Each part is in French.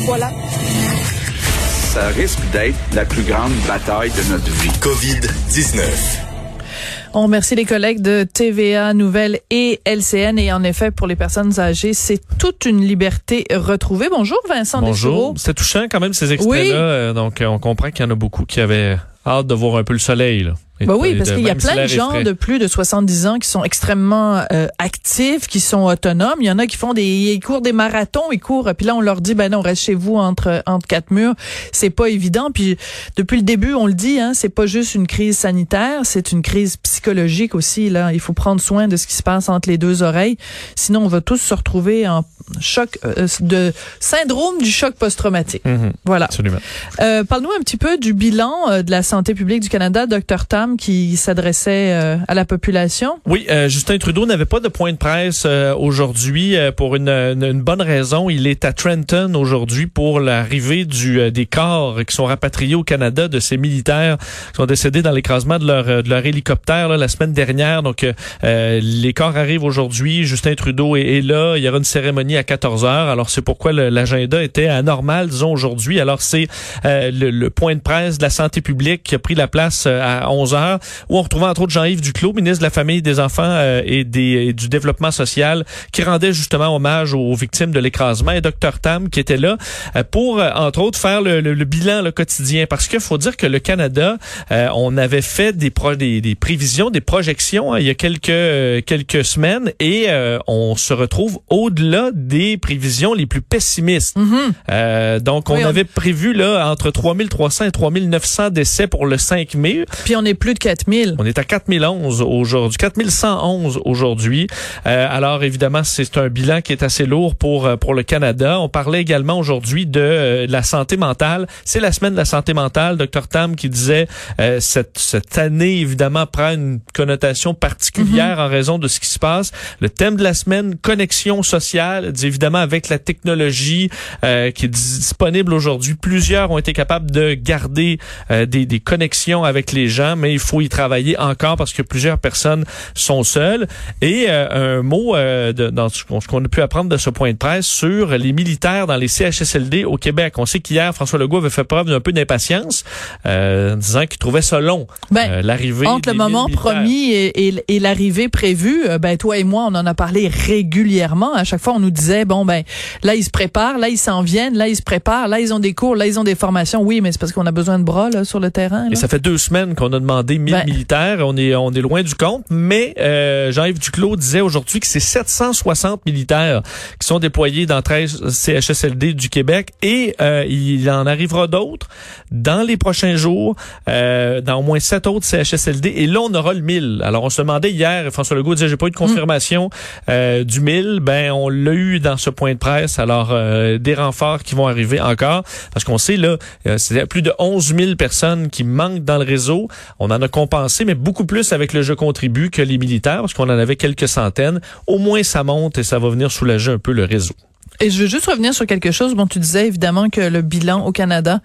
Voilà. Ça risque d'être la plus grande bataille de notre vie. COVID-19. On remercie les collègues de TVA Nouvelles et LCN. Et en effet, pour les personnes âgées, c'est toute une liberté retrouvée. Bonjour, Vincent Bonjour. C'est touchant quand même ces extraits-là. Oui. Euh, Donc, on comprend qu'il y en a beaucoup qui avaient hâte de voir un peu le soleil. Là. Ben oui, parce qu'il y a plein de gens de plus de 70 ans qui sont extrêmement euh, actifs, qui sont autonomes. Il y en a qui font des, ils courent des marathons, ils courent, puis là on leur dit ben non, reste chez vous entre entre quatre murs. C'est pas évident. Puis depuis le début, on le dit, hein, c'est pas juste une crise sanitaire, c'est une crise psychologique aussi. Là, il faut prendre soin de ce qui se passe entre les deux oreilles, sinon on va tous se retrouver en choc euh, de syndrome du choc post-traumatique. Mhm, Voilà. Absolument. Euh, Parle-nous un petit peu du bilan euh, de la santé publique du Canada, Dr Tam, qui s'adressait euh, à la population? Oui, euh, Justin Trudeau n'avait pas de point de presse euh, aujourd'hui euh, pour une, une- bonne raison. Il est à Trenton aujourd'hui pour l'arrivée du euh, des corps qui sont rapatriés au Canada de ces militaires qui sont décédés dans l'écrasement de leur de leur hélicoptère là, la semaine dernière. Donc euh, les corps arrivent aujourd'hui. Justin Trudeau est, là. Il y aura une cérémonie à 14 heures. Alors c'est pourquoi l'agenda était anormal, disons aujourd'hui. Alors c'est le, le point de presse de la santé publique qui a pris la place à 11 heures où on retrouvait entre autres Jean-Yves Duclos, ministre de la Famille, des Enfants euh, et, des, et du Développement social, qui rendait justement hommage aux victimes de l'écrasement, et Dr Tam qui était là euh, pour, euh, entre autres, faire le, le- le bilan le quotidien. Parce qu'il faut dire que le Canada, euh, on avait fait des, pro- des, des prévisions, des projections hein, il y a quelques, euh, quelques semaines, et euh, on se retrouve au-delà des prévisions les plus pessimistes. Euh, donc, on Oui, on- avait prévu là entre 3300 et 3900 décès pour le 5 mai. Puis on est plus de 4000. On est à 4011 aujourd'hui, 4111 aujourd'hui. Euh, alors évidemment, c'est un bilan qui est assez lourd pour euh, pour le Canada. On parlait également aujourd'hui de euh, la santé mentale. C'est la semaine de la santé mentale. Dr Tam qui disait euh, cette cette année évidemment prend une connotation particulière en raison de ce qui se passe. Le thème de la semaine connexion sociale, évidemment avec la technologie euh, qui est disponible aujourd'hui, plusieurs ont été capables de garder euh, des, des connexions avec les gens, mais il faut y travailler encore parce que plusieurs personnes sont seules. Et euh, un mot euh, de, dans ce qu'on a pu apprendre de ce point de presse sur les militaires dans les CHSLD au Québec. On sait qu'hier, François Legault avait fait preuve d'un peu d'impatience, euh, disant qu'il trouvait ça long, Ben, euh, l'arrivée Entre le moment militaires. promis et, et- et l'arrivée prévue, euh, ben toi et moi, on en a parlé régulièrement. À chaque fois, on nous disait bon ben là ils se préparent, là ils s'en viennent, là ils se préparent, là ils ont des cours, là ils ont des formations. Oui, mais c'est parce qu'on a besoin de bras là sur le terrain. Et là. ça fait deux semaines qu'on a demandé 1000 Ben. militaires. On est, on est loin du compte. Mais euh, Jean-Yves Duclos disait aujourd'hui que c'est 760 militaires qui sont déployés dans 13 CHSLD du Québec. Et euh, il en arrivera d'autres dans les prochains jours, euh, dans au moins sept autres CHSLD. Et là, on aura le 1000. Alors, on se demandait hier, François Legault disait, j'ai pas eu de confirmation euh, du 1000. Ben, on l'a eu dans ce point de presse. Alors, euh, des renforts qui vont arriver encore. Parce qu'on sait, là, euh, c'est plus de 11 000 personnes qui manquent dans le réseau. On en a compensé, mais beaucoup plus avec le jeu contribue que les militaires, parce qu'on en avait quelques centaines. Au moins, ça monte et ça va venir soulager un peu le réseau. Et je veux juste revenir sur quelque chose. Bon, tu disais évidemment que le bilan au Canada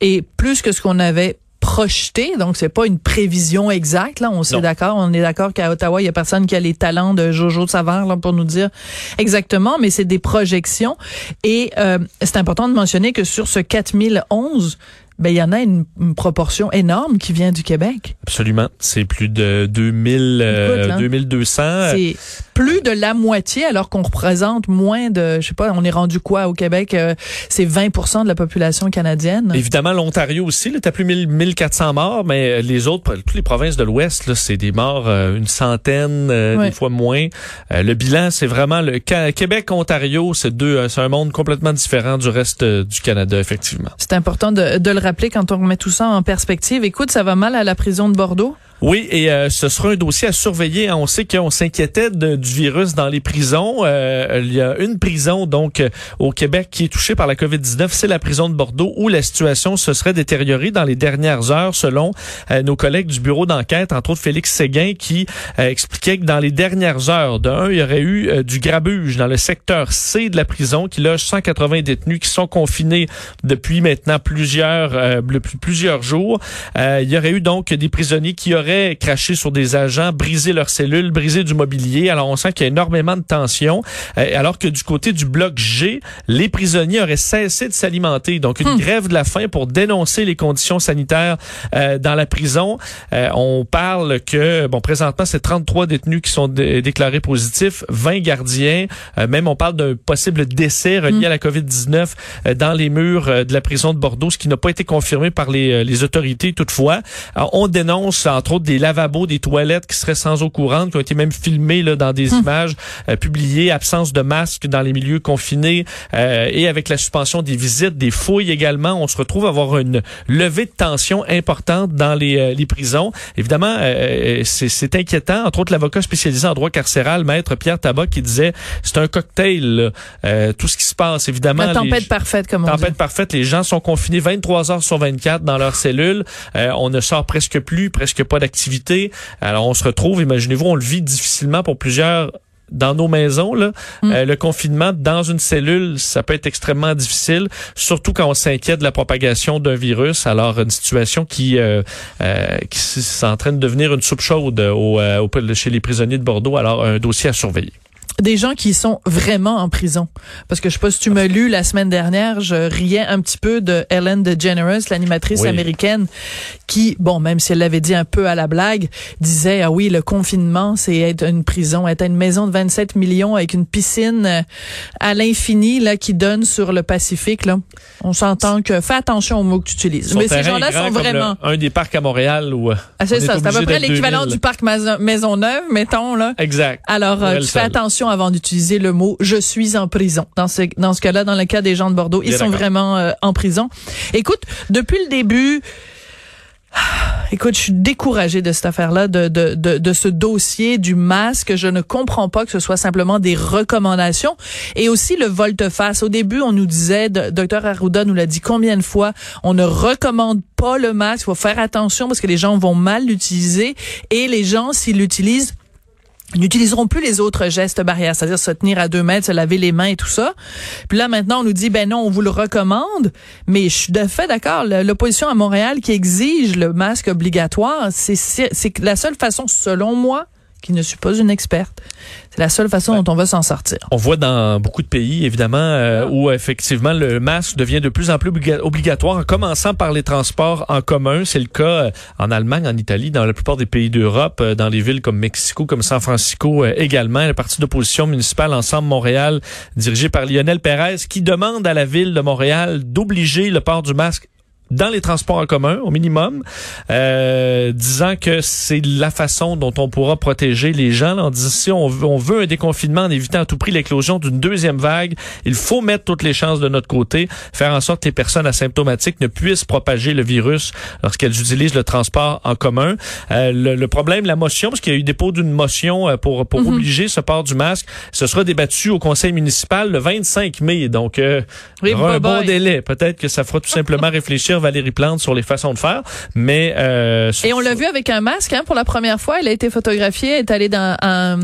est plus que ce qu'on avait projeté, donc c'est pas une prévision exacte là, on s'est d'accord, on est d'accord qu'à Ottawa, il y a personne qui a les talents de Jojo Savard là pour nous dire exactement, mais c'est des projections et euh, c'est important de mentionner que sur ce 4011 ben, il y en a une, une proportion énorme qui vient du Québec. Absolument. C'est plus de 2000, euh, Écoute, hein. 2200. Plus de la moitié, alors qu'on représente moins de, je sais pas, on est rendu quoi au Québec? euh, c'est 20% de la population canadienne? Évidemment, l'Ontario aussi, là, t'as plus 1000, 1400 morts, mais les autres, toutes les provinces de l'Ouest, là, c'est des morts, euh, une centaine, euh, des fois moins. Euh, le bilan, c'est vraiment le Ca- Québec, Ontario, c'est deux, euh, c'est un monde complètement différent du reste euh, du Canada, effectivement. C'est important de, de le rappeler quand on remet tout ça en perspective. Écoute, ça va mal à la prison de Bordeaux? Oui, et euh, ce sera un dossier à surveiller. On sait qu'on s'inquiétait du virus dans les prisons. Euh, il y a une prison donc euh, au Québec qui est touchée par la COVID-19, c'est la prison de Bordeaux où la situation se serait détériorée dans les dernières heures selon nos collègues du bureau d'enquête, entre autres Félix Séguin qui expliquait que dans les dernières heures, d'un, il y aurait eu du grabuge dans le secteur C de la prison qui loge 180 détenus qui sont confinés depuis maintenant plusieurs plusieurs jours. il y aurait eu donc des prisonniers qui auraient cracher sur des agents, briser leurs cellules, briser du mobilier. Alors on sent qu'il y a énormément de tensions. Euh, alors que du côté du bloc G, les prisonniers auraient cessé de s'alimenter. Donc une hmm. grève de la faim pour dénoncer les conditions sanitaires euh, dans la prison. Euh, on parle que, bon, présentement, c'est 33 détenus qui sont déclarés positifs, 20 gardiens. même on parle d'un possible décès relié hmm. à la COVID-19 dans les murs de la prison de Bordeaux, ce qui n'a pas été confirmé par les, les autorités toutefois. Alors, on dénonce, entre autres, des lavabos, des toilettes qui seraient sans eau courante, qui ont été même filmés là, dans des hum. images euh, publiées, absence de masques dans les milieux confinés euh, et avec la suspension des visites, des fouilles également, on se retrouve à avoir une levée de tension importante dans les, euh, les prisons. Évidemment, c'est inquiétant. Entre autres, l'avocat spécialisé en droit carcéral, maître Pierre Tabac, qui disait c'est un cocktail, tout ce qui se passe. Évidemment, la tempête parfaite, comme on tempête parfaite. Les gens sont confinés 23 heures sur 24 dans leurs cellules. on ne sort presque plus, presque pas d'activité alors on se retrouve, imaginez-vous, on le vit difficilement pour plusieurs dans nos maisons, là, mm. euh, le confinement dans une cellule, ça peut être extrêmement difficile, surtout quand on s'inquiète de la propagation d'un virus. Alors, une situation qui, euh, euh, qui est en train de devenir une soupe chaude au, chez les prisonniers de Bordeaux. Alors, un dossier à surveiller des gens qui sont vraiment en prison. Parce que je sais pas si tu m'as lu la semaine dernière, je riais un petit peu de Ellen DeGeneres, l'animatrice américaine, qui, bon, même si elle l'avait dit un peu à la blague, disait, ah oui, le confinement, c'est être une prison, être une maison de 27 millions avec une piscine euh, à l'infini, là, qui donne sur le Pacifique, là. On s'entend que, fais attention aux mots que tu utilises. Mais ces gens-là sont vraiment... un des parcs à Montréal où... Euh, ah, c'est ça, c'est à peu près l'équivalent du parc Maisonneuve, mettons, là. Exact. Alors, euh, tu fais attention avant d'utiliser le mot je suis en prison. Dans ce dans ce cas-là, dans le cas des gens de Bordeaux, ils sont vraiment euh, en prison. Écoute, depuis le début Écoute, je suis découragée de cette affaire-là, de, de, de, de, ce dossier du masque. Je ne comprends pas que ce soit simplement des recommandations. Et aussi le volte-face. Au début, on nous disait, docteur Arruda nous l'a dit combien de fois, on ne recommande pas le masque. Il faut faire attention parce que les gens vont mal l'utiliser. Et les gens, s'ils l'utilisent, n'utiliseront plus les autres gestes barrières, c'est-à-dire se tenir à deux mètres, se laver les mains et tout ça. Puis là, maintenant, on nous dit, ben non, on vous le recommande, mais je suis de fait d'accord. L'opposition à Montréal qui exige le masque obligatoire, c'est la seule façon, selon moi, qui ne suis pas une experte. C'est la seule façon dont on va s'en sortir. On voit dans beaucoup de pays, évidemment, euh, ah. où effectivement le masque devient de plus en plus obligatoire, en commençant par les transports en commun. C'est le cas euh, en Allemagne, en Italie, dans la plupart des pays d'Europe, euh, dans les villes comme Mexico, comme San Francisco également. Le parti d'opposition municipale Ensemble Montréal, dirigé par Lionel Pérez, qui demande à la ville de Montréal d'obliger le port du masque dans les transports en commun au minimum, euh, disant que c'est la façon dont on pourra protéger les gens. en disant si on veut, on veut un déconfinement en évitant à tout prix l'éclosion d'une deuxième vague, il faut mettre toutes les chances de notre côté, faire en sorte que les personnes asymptomatiques ne puissent propager le virus lorsqu'elles utilisent le transport en commun. Euh, le, problème, la motion, parce qu'il y a eu dépôt d'une motion euh, pour, pour mhm. obliger ce port du masque, ce sera débattu au conseil municipal le 25 mai. Donc, euh, un bon délai. Peut-être que ça fera tout simplement réfléchir Valérie Plante sur les façons de faire, mais euh, et on l'a vu avec un masque hein, pour la première fois. Elle a été photographiée, elle est allée dans un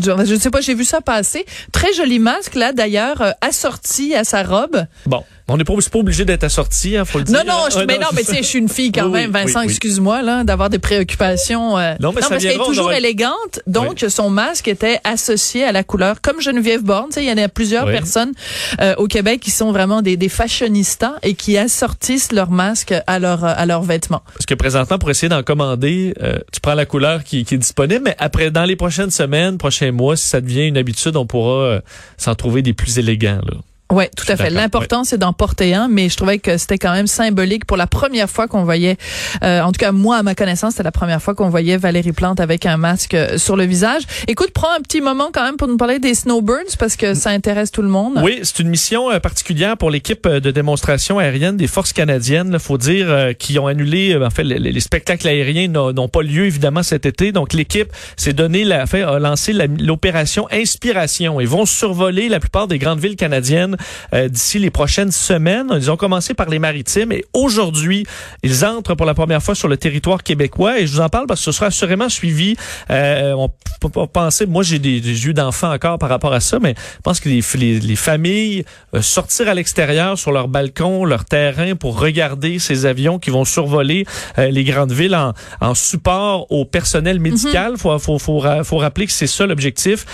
je ne sais pas, j'ai vu ça passer. Très joli masque là d'ailleurs, euh, assorti à sa robe. Bon. On n'est pas, pas obligé d'être assorti, hein, faut le dire. Non, non, je, mais non, mais tu sais, je suis une fille quand même, Vincent, excuse-moi, là, d'avoir des préoccupations. Euh, non, mais non, parce qu'elle est toujours élégante, donc son masque était associé à la couleur, comme Geneviève Borne, tu sais, il y en a plusieurs personnes euh, au Québec qui sont vraiment des, des fashionistas et qui assortissent leur masque à leur à leurs vêtements. Parce que présentement, pour essayer d'en commander, euh, tu prends la couleur qui, qui, est disponible, mais après, dans les prochaines semaines, prochains mois, si ça devient une habitude, on pourra s'en trouver des plus élégants, là. Oui, tout à fait. L'important, c'est d'en porter un, mais je trouvais que c'était quand même symbolique pour la première fois qu'on voyait, euh, en tout cas moi à ma connaissance, c'était la première fois qu'on voyait Valérie Plante avec un masque euh, sur le visage. Écoute, prends un petit moment quand même pour nous parler des snowbirds parce que ça intéresse tout le monde. Oui, c'est une mission euh, particulière pour l'équipe de démonstration aérienne des forces canadiennes. Il faut dire qui ont annulé, en fait, les, spectacles aériens n'ont pas lieu évidemment cet été. Donc l'équipe s'est donné, la, fait, a lancé l'opération Inspiration. Ils vont survoler la plupart des grandes villes canadiennes euh, d'ici les prochaines semaines. Ils ont commencé par les maritimes et aujourd'hui, ils entrent pour la première fois sur le territoire québécois et je vous en parle parce que ce sera assurément suivi. Euh, on peut pas penser, moi j'ai des, des yeux d'enfant encore par rapport à ça, mais je pense que les, les, familles euh, sortir à l'extérieur sur leur balcon, leur terrain pour regarder ces avions qui vont survoler euh, les grandes villes en, en, support au personnel médical. Il faut, faut, faut, faut, rappeler que c'est ça l'objectif.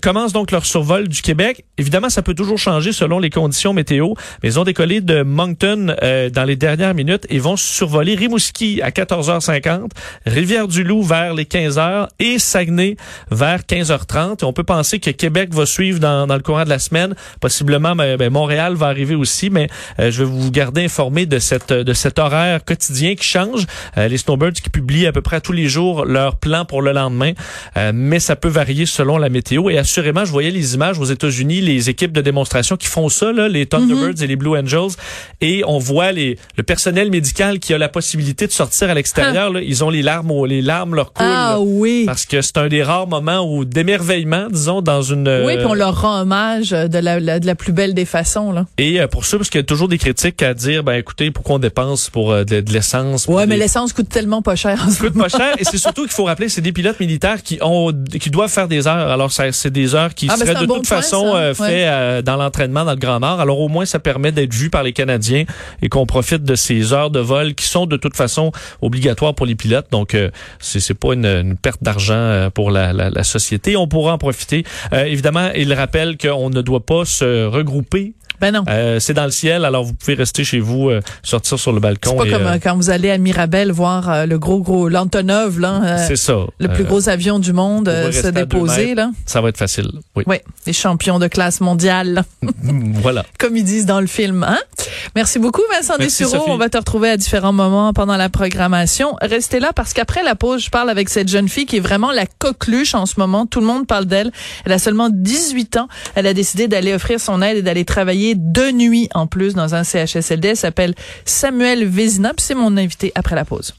commence donc leur survol du Québec. Évidemment, ça peut toujours changer selon les conditions météo, mais ils ont décollé de Moncton euh, dans les dernières minutes et vont survoler Rimouski à 14h50, Rivière-du-Loup vers les 15h et Saguenay vers 15h30. Et on peut penser que Québec va suivre dans, dans le courant de la semaine. Possiblement, ben, ben Montréal va arriver aussi, mais euh, je vais vous garder informé de cette de cet horaire quotidien qui change. Euh, les Snowbirds qui publient à peu près tous les jours leur plan pour le lendemain, mais ça peut varier selon la météo. Et assurément, je voyais les images aux États-Unis, les équipes de démonstration qui font ça, là, les Thunderbirds mhm. et les Blue Angels, et on voit les, le personnel médical qui a la possibilité de sortir à l'extérieur. Ah. Ils ont les larmes, les larmes leur coulent. Ah oui. Parce que c'est un des rares moments où d'émerveillement, disons, dans une. Oui, puis on leur rend hommage de la, de la plus belle des façons là. Et euh, pour ça, parce qu'il y a toujours des critiques à dire, ben écoutez, pourquoi on dépense pour euh, de, l'essence. Ouais, mais l'essence coûte tellement pas cher. Coûte pas cher, et c'est surtout qu'il faut rappeler, c'est des pilotes militaires qui ont, qui doivent faire des heures. Alors c'est des heures qui ah, ben, seraient de toute façon euh, fait dans l'entraînement dans le Grand Nord. Alors au moins ça permet d'être vu par les Canadiens et qu'on profite de ces heures de vol qui sont de toute façon obligatoires pour les pilotes. Donc euh, c'est pas une, perte d'argent euh, pour la, la, société. On pourra en profiter. Euh, évidemment, il rappelle qu'on ne doit pas se regrouper ben non. Euh, c'est dans le ciel, alors vous pouvez rester chez vous, euh, sortir sur le balcon. C'est pas comme euh, quand vous allez à Mirabel voir le gros gros l'Antonov là. c'est ça. Le plus gros avion du monde se déposer là. Ça va être facile. Oui. Oui, les champions de classe mondiale. voilà. Comme ils disent dans le film. Hein? Merci beaucoup Vincent Dessureau. On va te retrouver à différents moments pendant la programmation. Restez là parce qu'après la pause, je parle avec cette jeune fille qui est vraiment la coqueluche en ce moment. Tout le monde parle d'elle. Elle a seulement 18 ans. Elle a décidé d'aller offrir son aide et d'aller travailler de nuit en plus dans un CHSLD. Elle s'appelle Samuel Vézina. C'est mon invité après la pause.